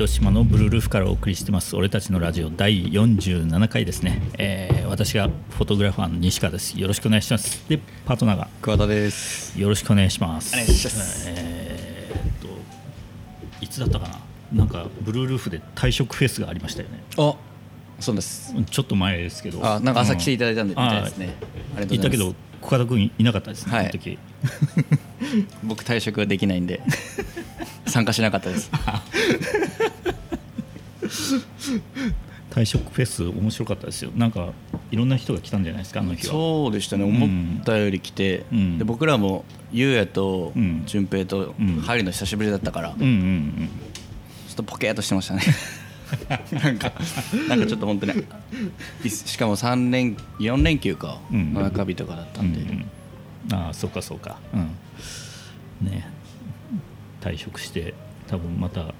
糸島のブルールーフからお送りしてます。俺たちのラジオ第47回ですね、えー私がフォトグラファーの西川です。よろしくお願いします。でパートナーが桑田です。よろしくお願いします。お願いします。えーっといつだったかな。なんかブルールーフで退職フェスがありましたよね。あそうです。うんちょっと前ですけど。あなんか朝来ていただいたんでうんみたいですね。ありがとうございます。行ったけど小田君いなかったですね、はい。あの時 僕退職できないんで 参加しなかったです。退職フェス面白かったですよ。なんかいろんな人が来たんじゃないですかあの日は。そうでしたね。ん思ったより来て、うん。で僕らもゆうやとうん。淳平とうん。入るの久しぶりだったから、うんうんうん。ちょっとポケーっとしてましたね。なんかなんかちょっと本当にいしかも3連4連休か、うん。の中日とかだったんで、ああそうかそうか。うんね退職して多分また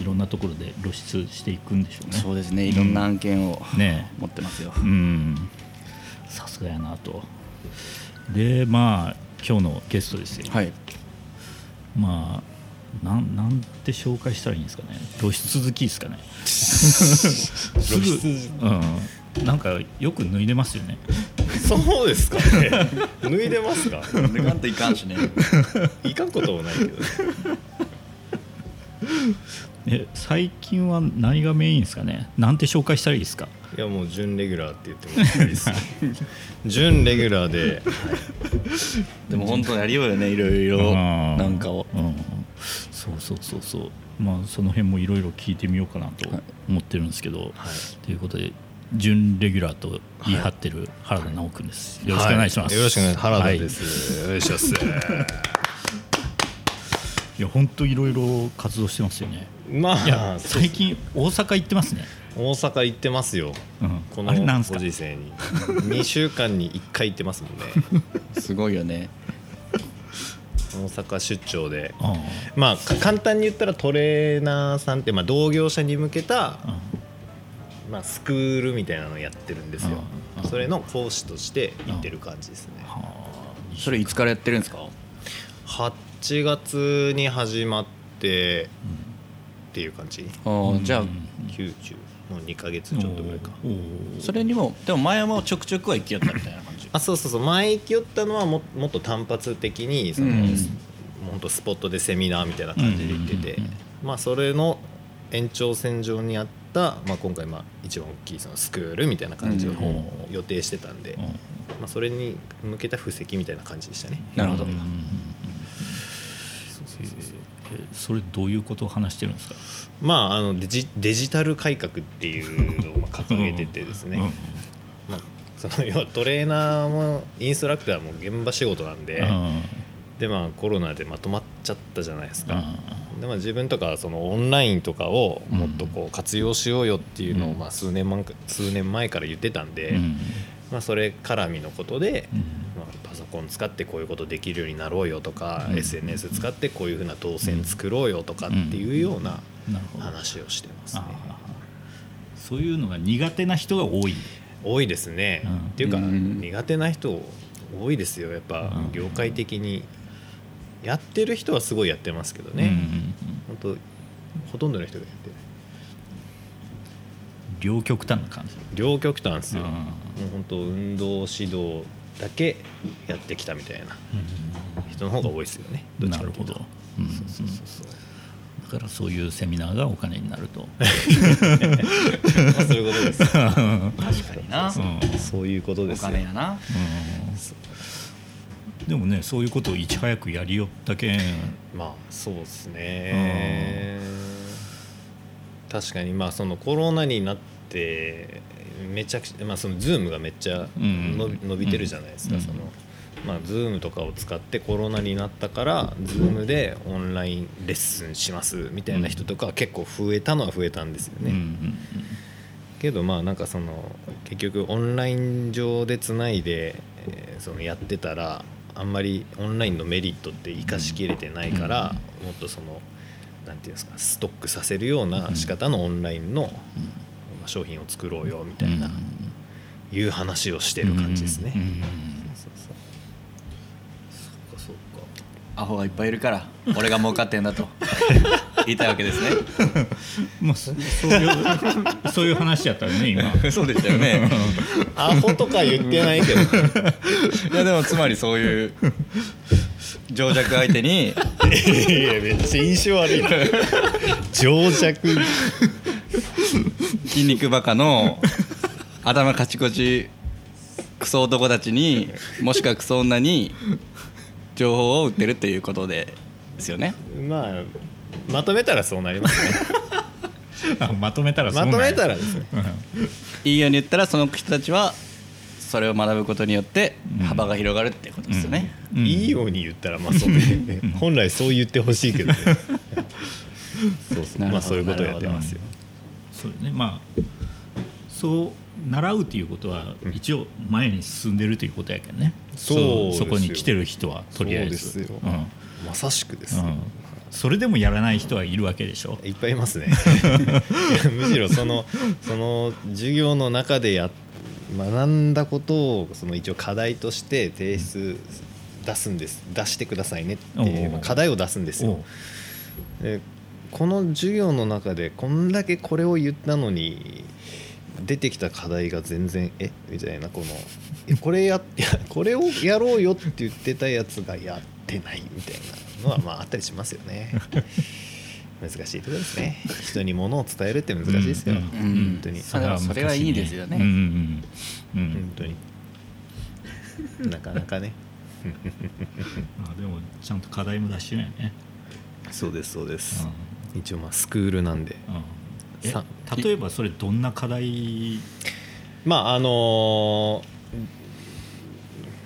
いろんなところで露出していくんでしょうね。そうですね。いろんな案件をね。持ってますよ、うん。さすがやなと。でまあ今日のゲストですよ、はい。まあなんなんて紹介したらいいんですかね。露出好きですかね。すぐ、うん、なんかよく脱いでますよね。そうですかね。脱いでますか？でかんといかんしね。いかんこともないけど え最近は何がメインですかね？なんて紹介したらいいですか？いやもう準レギュラーって言ってもいいです準レギュラーででも本当やりようよねいろいろなんかを。うん、そうそうそうそう。まあその辺もいろいろ聞いてみようかなと思ってるんですけど、ということで準レギュラーと言い張ってる原田直君です、よろしくお願いします、はよろしくお願いします。原田はい。です、お願いします。いや本当いろいろ活動してますよね。まあ最近大阪行ってますね、大阪行ってますよ。うん、このご時世に。2週間に1回行ってますもんね。すごいよね。大阪出張で。あまあか簡単に言ったらトレーナーさんって、まあ、同業者に向けた、あまあ、スクールみたいなのをやってるんですよ。うんうんそれの講師として行ってる感じですね。はそれいつからやってるんですか？8月に始まってっていう感じ。あーじゃあ90もう2ヶ月ちょっとぐらいかそれにもでも前もちょくちょくは行きよったみたいな感じ？あそうそうそう。前行きよったのはももっと単発的にその、うん。もうほんとスポットでセミナーみたいな感じで行ってて、うんうんうんまあそれの延長線上にあった、まあ、今回まあ一番大きいそのスクールみたいな感じをうん。予定してたんで、うん。まあ、それに向けた布石みたいな感じでしたね。なるほど。それどういうことを話してるんですか？まああのデジデジタル改革っていうのをまあ掲げててですね、うんまあ、その要はトレーナーもインストラクターも現場仕事なんで、うんでまあコロナでまとまっちゃったじゃないですか、うんでまあ自分とかはそのオンラインとかをもっとこう活用しようよっていうのをうん。まあ数年前か数年前から言ってたんで、うん。まあ、それ絡みのことで、うん。まあ、パソコン使ってこういうことできるようになろうよとか、うん。SNS 使ってこういうふうな動線作ろうよとかっていうような話をしてますね。そういうのが苦手な人が多い。多いですね、うん。っていうか、うん。苦手な人多いですよ。やっぱうん。業界的にやってる人はすごいやってますけどね、うんうんうん。本当ほとんどの人がやってる両極端な感じ。両極端ですよ、うん。もう本当運動指導だけやってきたみたいな。人の方が多いですよね。どっちなるほど。うんそうそうそうそうだからそういうセミナーがお金になると。まあそういうことです。確かにな。うん。そういうことでおすよ。金やなでもねそういうことをいち早くやりよったけん。まあそうですね。確かにまあそのコロナになってめちゃくちゃまあその Zoom がめっちゃうん伸び伸びてるじゃないですか、うんその。まあ Zoom とかを使ってコロナになったから Zoom でオンラインレッスンしますみたいな人とかは結構増えたのは増えたんですよね、うんうんけどまあなんかその結局オンライン上でつないで、えーそのやってたらあんまりオンラインのメリットって生かしきれてないから、もっとそのなんていうんですかストックさせるような仕方のオンラインの、まあ商品を作ろうよみたいな、いう話をしてる感じですね。アホがいっぱいいるから俺が儲かってんだと 言いたいわけですね。まあそそういうそういう話やったよね今。そうでしたよね。アホとか言ってないけど。いやでもつまりそういう情弱相手に。いやめっちゃ印象悪いな。情弱。筋肉バカの頭カチコチクソ男たちにもしくはクソ女に情報を売ってるっていうことでですよね。まあまとめたらそうなりますね。あまとめたらそうまなんや。とめたらですね。いいように言ったらその人たちはそれを学ぶことによって幅が広がるっていうことですよね、うん。いいように言ったらまあそうね本来そう言ってほしいけどね。そうそうなるほどまあそういうことをやってますよ。そうね。まあそう習うっていうことは一応前に進んでるということやけどね、そうですよ。そこに来てる人はとりあえず。そうですよ。うん。まさしくですよ。うん、それでもやらない人はいるわけでしょ？いっぱいいますね。むしろそのその授業の中でや学んだことをその一応課題として提出出すんです出してくださいねって課題を出すんですおよでこの授業の中でこんだけこれを言ったのに出てきた課題が全然え？みたいなこのえこれや これをやろうよって言ってたやつがやってないみたいなのはまああったりしますよね。難しいところですね。人に物を伝えるって難しいですよ、うん。うん。本当に。それはそれはいいですよね。うんうんうん。うん本当に。なかなかね。あでもちゃんと課題も出してるよね、そうですそうでうすん、一応まあスクールなんで。うん。えさ例えばそれどんな課題？まああのー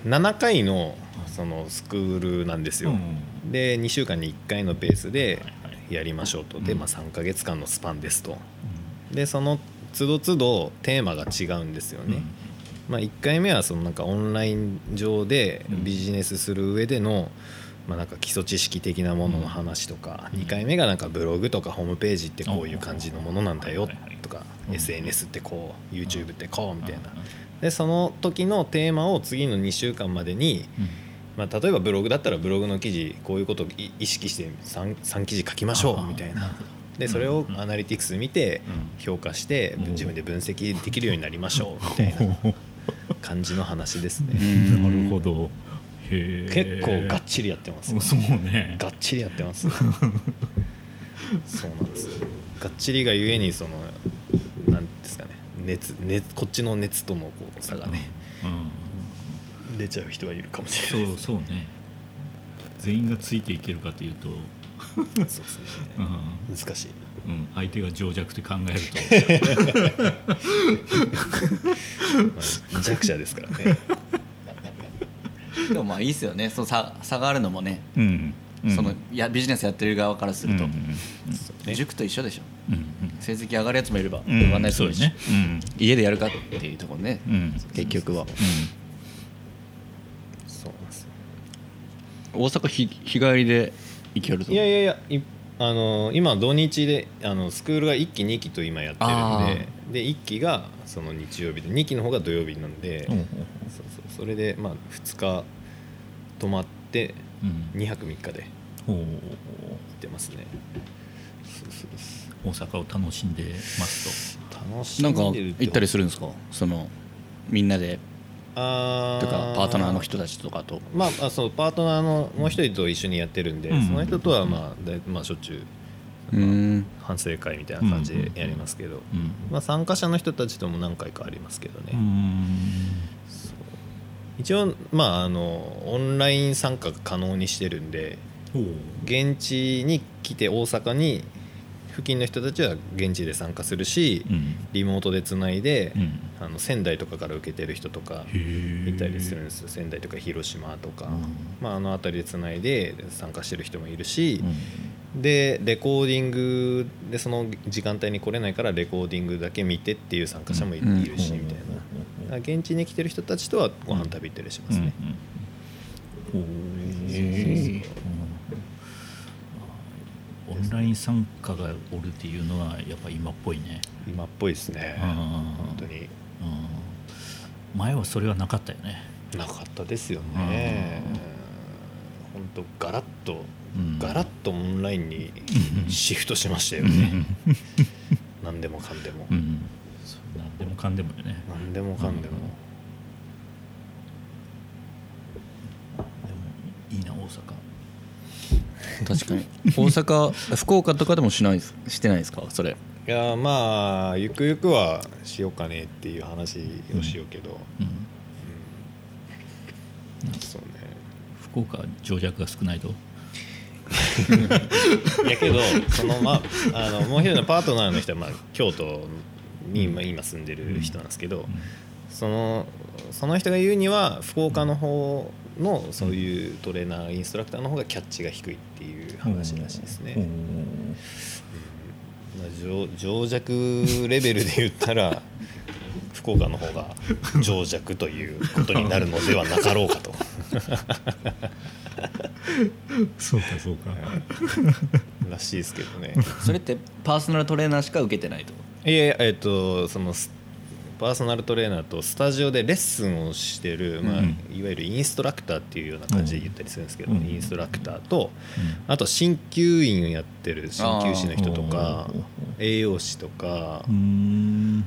7回のそのスクールなんですよ、うんで2週間に1回のペースでやりましょうと。で、うん。まあ、3ヶ月間のスパンですと。でその都度都度テーマが違うんですよね、まあ、1回目はそのなんかオンライン上でビジネスする上での、まあ、なんか基礎知識的なものの話とか、うん。2回目がなんかブログとかホームページってこういう感じのものなんだよとか、うん。SNS ってこう YouTube ってこうみたいな。うん。でその時のテーマを次の2週間までに、うんまあ、例えばブログだったらブログの記事こういうことをい意識して 3, 3記事書きましょうみたいな。でそれをうんアナリティクス見てうん。評価してうん。自分で分析できるようになりましょうみたいな。感じの話ですね。うん。なるほど。結構がっちりやってます。そうね。がっちりやってます。そうなんです。がっちりがゆえにそのなんですかね。熱熱こっちの熱とのこう差がねうん出ちゃう人はいるかもしれない。そうそうね。全員がついていけるかというと、そうですね。うん。難しい。うん、相手が情弱って考えると。ま あ弱者ですからね。でもまあいいですよね。その差差があるのもね、うん。うん。そのいやビジネスやってる側からすると、うんね。塾と一緒でしょ。うんうん。成績上がるやつもいればうん。上がらないやつもいるし、そうね。家でやるかっていうところね、うん。うん結局はそうなんですよ大阪日日帰りで行けるといやいやいやいあの今土日であのスクールが1期2期と今やってるんでで1期がその日曜日で2期の方が土曜日なんで、うんそうそうそれでまあ2日泊まってうん。2泊3日で行ってますね。そうそうそう大阪を楽しんでます楽しなんかんでる行ったりするんですか？そのみんなであとかパートナーの人たちとかと。まああそうパートナーのもう一人と一緒にやってるんで、うん。その人とはまあだいまあしょっちゅううん。反省会みたいな感じでやりますけど、と、うん。まあ、参加者の人たちとも何回かありますけどね、うん。一応まああのオンライン参加可能にしてるんで現地に来て大阪に付近の人たちは現地で参加するし、うん。リモートでつないで、うんあの仙台とかから受けてる人とかいたりするんですよ。仙台とか広島とか、うん。まあ、あの辺りでつないで参加してる人もいるしう、ん。でレコーディングでその時間帯に来れないからレコーディングだけ見てっていう参加者もい,、うん。るしみたいな。現地に来てる人たちとはご飯食べ行ったりしますね、オンライン参加がおるっていうのはやっぱ今っぽいね、今っぽいですね。うん。本当にうん。前はそれはなかったよね。なかったですよね。本とガラッとうん。ガラッとオンラインにシフトしましたよね。何でもかんでも。うん。何でもかんでもよね。何でもかんでも。でもいいな大阪。確かに。大阪福岡とかでもしないしてないですか？それいやまあゆくゆくはしようかねっていう話をしようけど、うん。そうね。福岡は情弱が少ないと？いやけどそのまああのもう一人のパートナーの人は、まあ、京都に今今住んでる人なんですけど、そのその人が言うには福岡の方のそういうトレーナーインストラクターの方がキャッチが低いっていう話らしいですね、情情弱レベルで言ったら 福岡の方が情弱ということになるのではなかろうかと。そうかそうか。らしいですけどね。それってパーソナルトレーナーしか受けてないと？いやいやえっとそのスパーソナルトレーナーとスタジオでレッスンをしてる、まあうん。いわゆるインストラクターっていうような感じで言ったりするんですけど、うん。インストラクターとあと鍼灸院をやってる鍼灸師の人とか栄養士とかそん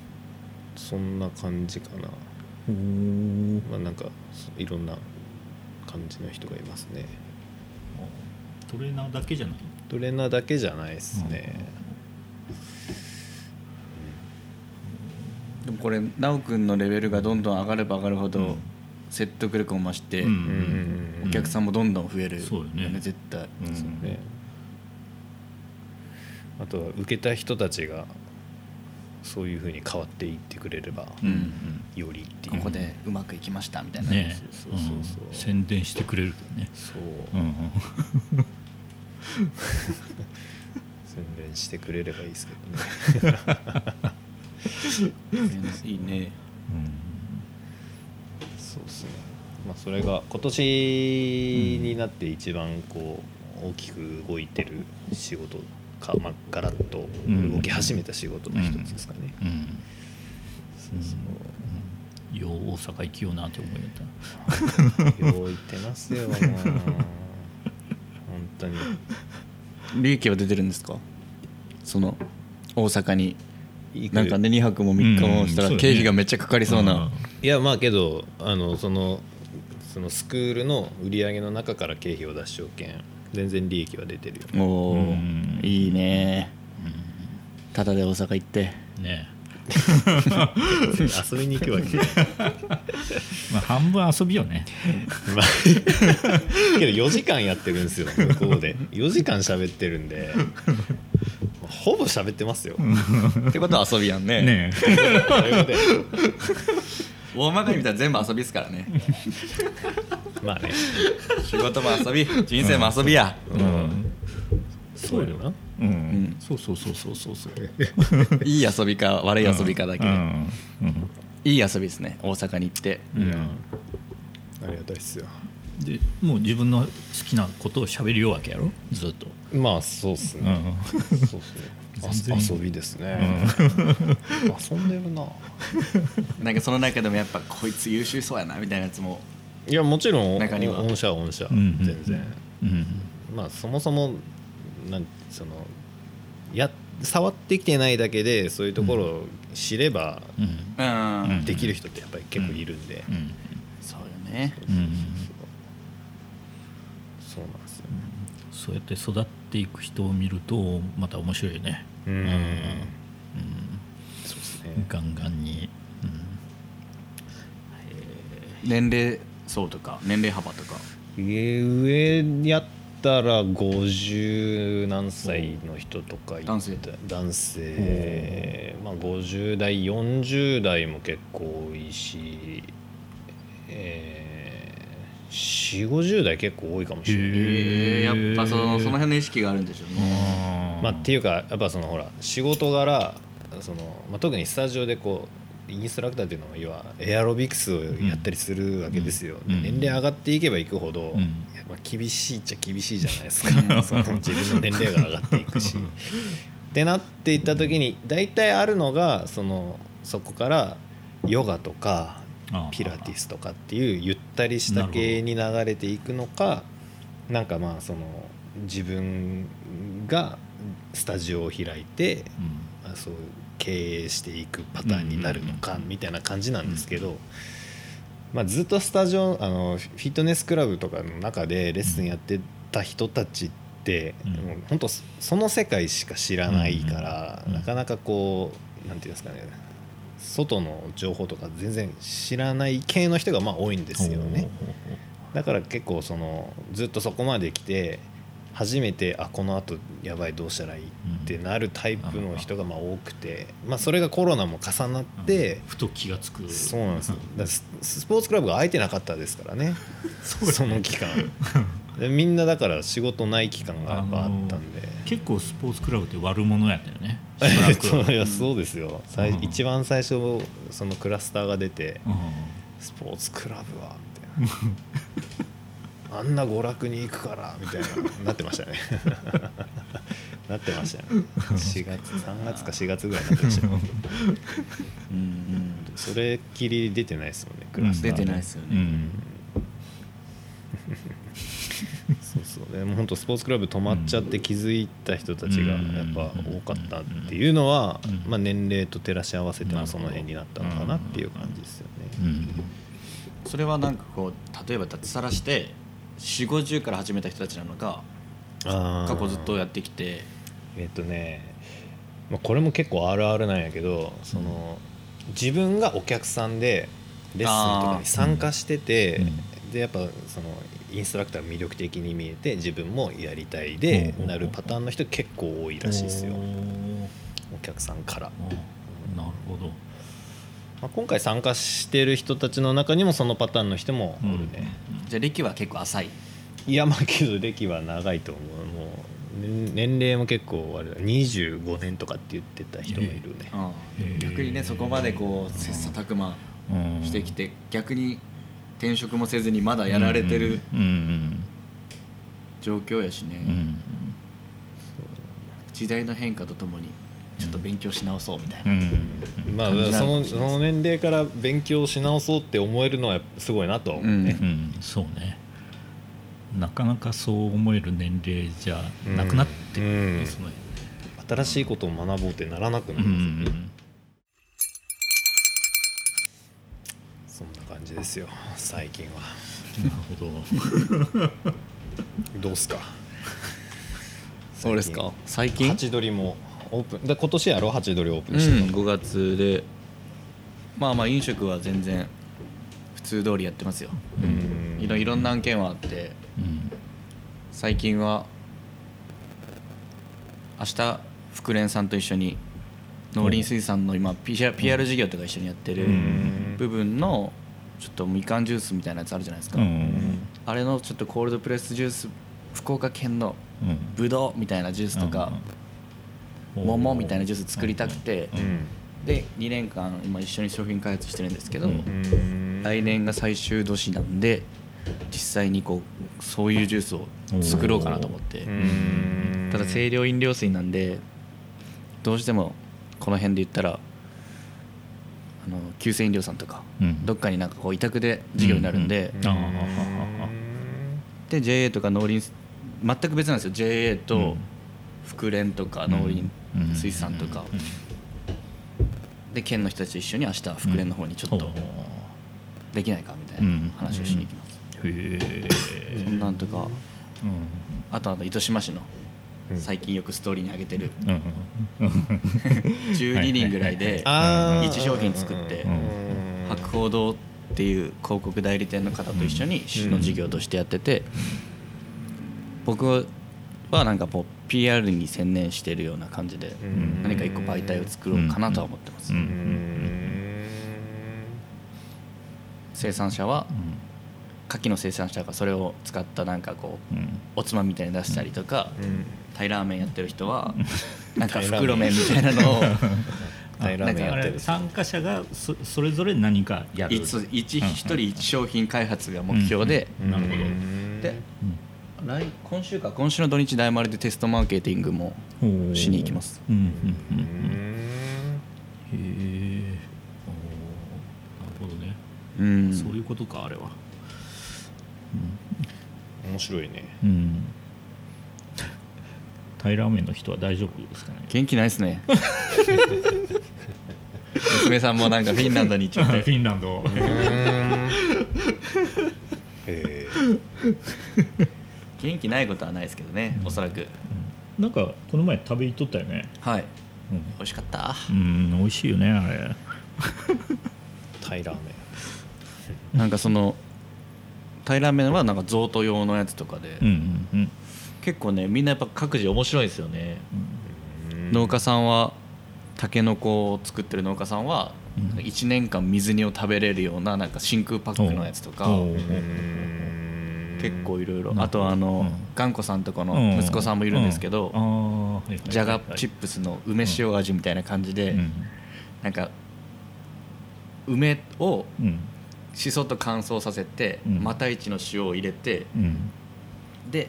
な感じかな、まあ、なんかいろんな感じの人がいますね。トレーナーだけじゃない？トレーナーだけじゃないですね、でもこれ奈くんのレベルがどんどん上がれば上がるほどうん。説得力も増して、うん。うんうんうんお客さんもどんどん増えるそうよね。絶対。うん。そうねあとは受けた人たちがそういうふうに変わっていってくれれば、うん。よりっていう。ここでうまくいきましたみたいな、ね。そうそうそうそう。うん。宣伝してくれるとね。そう、うんうん。宣伝してくれればいいですけどね いいね。そうですね。まあそれが今年になって一番こう大きく動いてる仕事か、まあ、ガラッと動き始めた仕事の一つですかね、うん。そうそう。よう大阪行きようなって思いよった。よう言ってますよ本当に。利益は出てるんですか？その大阪になんかね2泊も3日もしたらうん経費がめっちゃかかりそうな、いやまあけどあのそのそのスクールの売り上げの中から経費を出しておけん全然利益は出てるよ。おおうん。いいね。ただで大阪行って。うんね。遊びに行くわけ まあ半分遊びよね。まあけど4時間やってるんですよ向こうで。4時間喋ってるんでほぼ喋ってますよ。ってことは遊びやんね。ね大まかに見たら全部遊びですからね。まあね。仕事も遊び人生も遊びや、うん。そうよな。うん、ん。そうそうそうそうそうそう。いい遊びか悪い遊びかだけで、うん。いい遊びですね。大阪に行って。うん。うん。ありがたいっすよ。でもう自分の好きなことを喋るようわけやろ？ずっと、まあそうっすうん。ね、そうっすね。全然。あ遊びですね、遊んでるな。なんかその中でもやっぱこいつ優秀そうやなみたいなやつも。いやもちろん中には。御社は御社、うんうん。全然。うん。まあそもそもなんそのや触ってきてないだけでそういうところを知ればうん。うん、うん。できる人ってやっぱり結構いるんで、うん。そうよね。うん。そうなんですよ、そうやって育っていく人を見るとまた面白いね。うん。うん。そうですね。ガンガンに、年齢層とか年齢幅とか。上上やったら50何歳の人とかいた男性。男性。まあ50代40代も結構多いし、えー、4 5 0代結構多いかもしれない、えやっぱそのその辺の意識があるんでしょうね。まあ、っていうかやっぱそのほら仕事柄その、まあ、特にスタジオでこうインストラクターっていうのは要はエアロビクスをやったりするわけですよ、うん。年齢上がっていけばいくほど、うん。まあ、厳しいっちゃ厳しいじゃないですか。その自分の年齢が上がっていくし。ってなっていった時に大体あるのがそのそこからヨガとかピラティスとかっていうゆったりした系に流れていくのかなんかまあその自分がスタジオを開いて、まあ、そう経営していくパターンになるのかみたいな感じなんですけど、まあ、ずっとスタジオあのフィットネスクラブとかの中でレッスンやってた人たちって、うん。もう本当その世界しか知らないから、うん。なかなかこうなんていうんですかね外の情報とか全然知らない系の人がまあ多いんですよね。だから結構そのずっとそこまで来て初めてあこのあとやばいどうしたらいいってなるタイプの人がまあ多くて、まあ、それがコロナも重なって、ふと気がつく。そうなんです。ススポーツクラブが空いてなかったですからね。その期間。でみんなだから仕事ない期間がやっぱあったんで。結構スポーツクラブって悪者やったよねしばらく。そういやそうですよ、最うん。一番最初そのクラスターが出てうん。スポーツクラブはみたいな。あんな娯楽に行くからみたいな。なってましたね。なってましたね。4月3月か4月ぐらいになってましたようんうん。それっきり出てないですもんねクラスター出てないですよね。うんそうそうでも本当スポーツクラブ止まっちゃって気づいた人たちがやっぱ多かったっていうのは、うん。まあ、年齢と照らし合わせてもその辺になったのかなっていう感じですよね。うん。それはなんかこう例えば脱サラして4 5 0から始めた人たちなのか過去ずっとやってきて。えっとね、まあ、これも結構あるあるなんやけどその自分がお客さんでレッスンとかに参加してて、うんでやっぱそのインストラクターが魅力的に見えて自分もやりたいでうんなるパターンの人結構多いらしいですよ。お客さんから、あなるほど。まあ、今回参加してる人たちの中にもそのパターンの人もおるね、じゃあ歴は結構浅い。いやまあけど歴は長いと思う。もう年年齢も結構あれだ25年とかって言ってた人もいるね、うん。へー逆にねそこまでこう切磋琢磨うん。してきて逆に転職もせずにまだやられてるうんうん状況やしね、うん。うん時代の変化とともにちょっと勉強し直そうみたいな、うん。まあそのその年齢から勉強し直そうって思えるのはすごいなとは思うね、うん。そうね。なかなかそう思える年齢じゃなくなってくるですね。新しいことを学ぼうってならなくなうんるうんんですよね、じですよ最近は。なるほど。どうっすか？そうですか？最近？ハチドリもオープン。で今年やろ？ハチドリオープうんンしたの、5月で。まあまあ飲食は全然普通通りやってますよ。うん。いろいろんな案件はあって。うん。最近は明日福連さんと一緒に農林水産の今 PR, PR 事業とか一緒にやってるうん。部分のちょっとみかんジュースみたいなやつあるじゃないですか、うん。あれのちょっとコールドプレスジュース福岡県のうんぶどうみたいなジュースとか桃みたいなジュース作りたくてうん。で2年間今一緒に商品開発してるんですけど、うん。うん来年が最終年なんで実際にこうそういうジュースを作ろうかなと思って。うん。ただ清涼飲料水なんでどうしてもこの辺で言ったらあの急性飲料さんとかうん。どっかになんかこう委託で事業になるんで、で JA とか農林全く別なんですよ。JA とうん。福連とか農林うん。水産とかうん。で県の人たちと一緒に明日福連の方にちょっとできないかみたいな話をしに行きます、へえそんなんとか。うん。あとあの糸島市のうん最近よくストーリーに上げてる。うん。うん12人ぐらいであー。一商品作ってうん。博報堂っていう広告代理店の方と一緒に市の事業としてやってて僕はなんかこう PR に専念してるような感じでうん。何か一個媒体を作ろうかなとは思ってます。生産者はうん牡蠣の生産者がそれを使ったなんかこううん。おつまみみたいに出したりとかうん。タイラーメンやってる人は なんか袋麺みたいなのを参加者がそそれぞれ何かやる。一一一人一商品開発が目標で。なるほど。で来今週か今週の土日大丸でテストマーケティングもしに行きます。うん。うん。うん。ううん。んへえなるほどね、うん。そういうことかあれは、面白いね。うん。タイラーメンの人は大丈夫ですかね？元気ないですね。娘さんもなんかフィンランドに行っちゃって。フィンランド。え元気ないことはないですけどねおそらく。なんかこの前食べ行っとったよね。はい。うん。美味しかった？うん美味しいよねあれ。タイラーメなんかそのタイラーメンはなんか贈答用のやつとかで、うんうんうん。結構ねみんなやっぱ各自面白いですよね、ン農家さんはタケノコを作ってる農家さんはうん。1年間水煮を食べれるようななんか真空パックのやつとか結構いろいろうん。あとはあのうん。頑固さんとこの息子さんもいるんですけどじゃがチップスの梅塩味みたいな感じでうん。なんか梅をうんしそと乾燥させてうん。また一の塩を入れてうん。で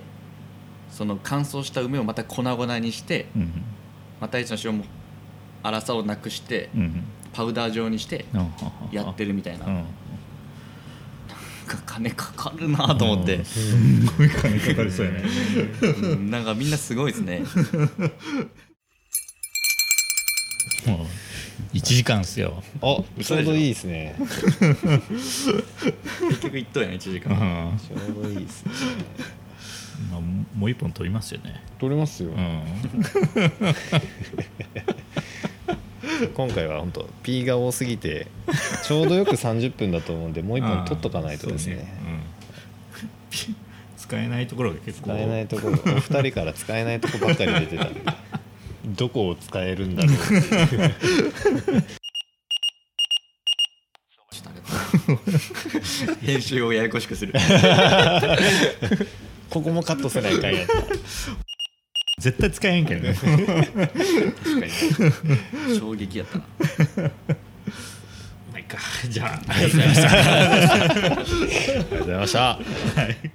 その乾燥した梅をまた粉々にしてうん。また一の塩も粗さをなくしてうん。パウダー状にしてやってるみたいな。うん。なんか金かかるなと思って。すごい金かかりそうやね。うん。なんかみんなすごいですね。もう1時間っすよ。あちょうどいいですね。結局1等やね1時う間ん。ちょうどいいですね。まあもう一本取りますよね。取れますよ。うん。今回は本当 P が多すぎてちょうどよく30分だと思うんでもう一本取っとかないとですね。そううん。使えないところが結構。使えないところ。お二人から使えないとこばっかり出てたんでどこを使えるんだろう 編集をややこしくする。ここもカットせないかんやった。絶対使えへんけどね。確かに。衝撃やったな。まあいいか。じゃあ。ありがとうございました。ありがとうございました。はい